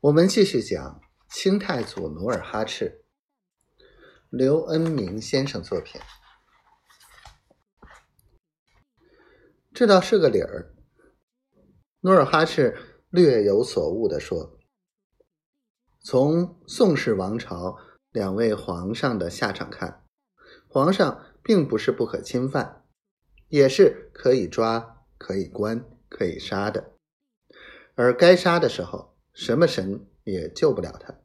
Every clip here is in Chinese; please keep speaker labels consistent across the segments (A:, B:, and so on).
A: 我们继续讲清太祖努尔哈赤，刘恩明先生作品。这倒是个理儿。努尔哈赤略有所悟的说：“从宋氏王朝两位皇上的下场看，皇上并不是不可侵犯，也是可以抓、可以关、可以杀的。而该杀的时候。”什么神也救不了他，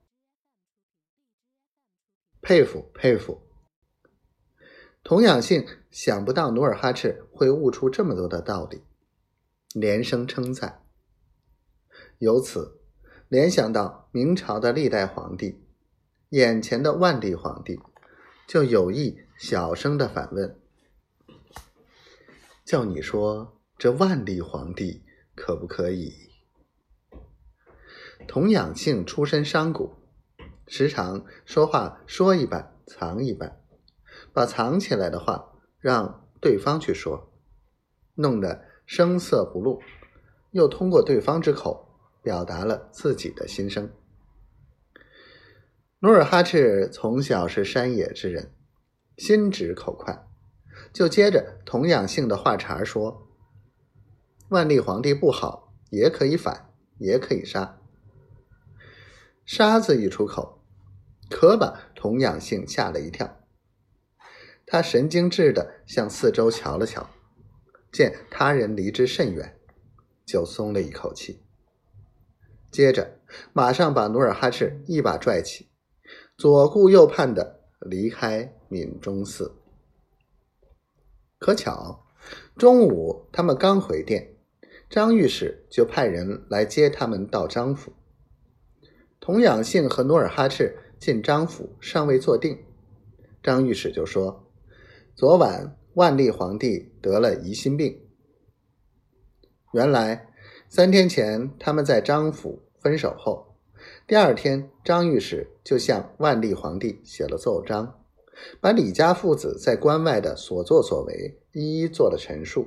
A: 佩服佩服。童养性想不到努尔哈赤会悟出这么多的道理，连声称赞。由此联想到明朝的历代皇帝，眼前的万历皇帝，就有意小声的反问：“叫你说这万历皇帝可不可以？”童养性出身商贾，时常说话说一半藏一半，把藏起来的话让对方去说，弄得声色不露，又通过对方之口表达了自己的心声。努尔哈赤从小是山野之人，心直口快，就接着童养性的话茬说：“万历皇帝不好，也可以反，也可以杀。”沙子一出口，可把童养性吓了一跳。他神经质的向四周瞧了瞧，见他人离之甚远，就松了一口气。接着，马上把努尔哈赤一把拽起，左顾右盼的离开闽中寺。可巧，中午他们刚回殿，张御史就派人来接他们到张府。童养性和努尔哈赤进张府，尚未坐定，张御史就说：“昨晚万历皇帝得了疑心病。”原来三天前他们在张府分手后，第二天张御史就向万历皇帝写了奏章，把李家父子在关外的所作所为一一做了陈述，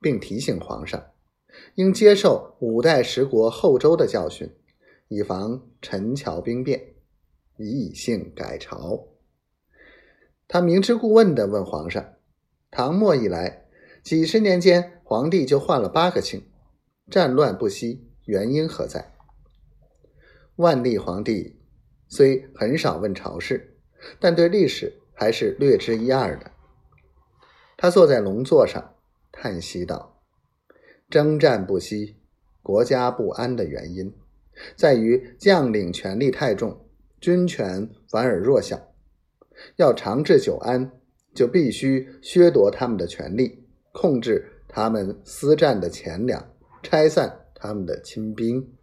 A: 并提醒皇上应接受五代十国后周的教训。以防陈桥兵变，以性改朝。他明知故问的问皇上：“唐末以来，几十年间，皇帝就换了八个姓，战乱不息，原因何在？”万历皇帝虽很少问朝事，但对历史还是略知一二的。他坐在龙座上，叹息道：“征战不息，国家不安的原因。”在于将领权力太重，军权反而弱小。要长治久安，就必须削夺他们的权力，控制他们私占的钱粮，拆散他们的亲兵。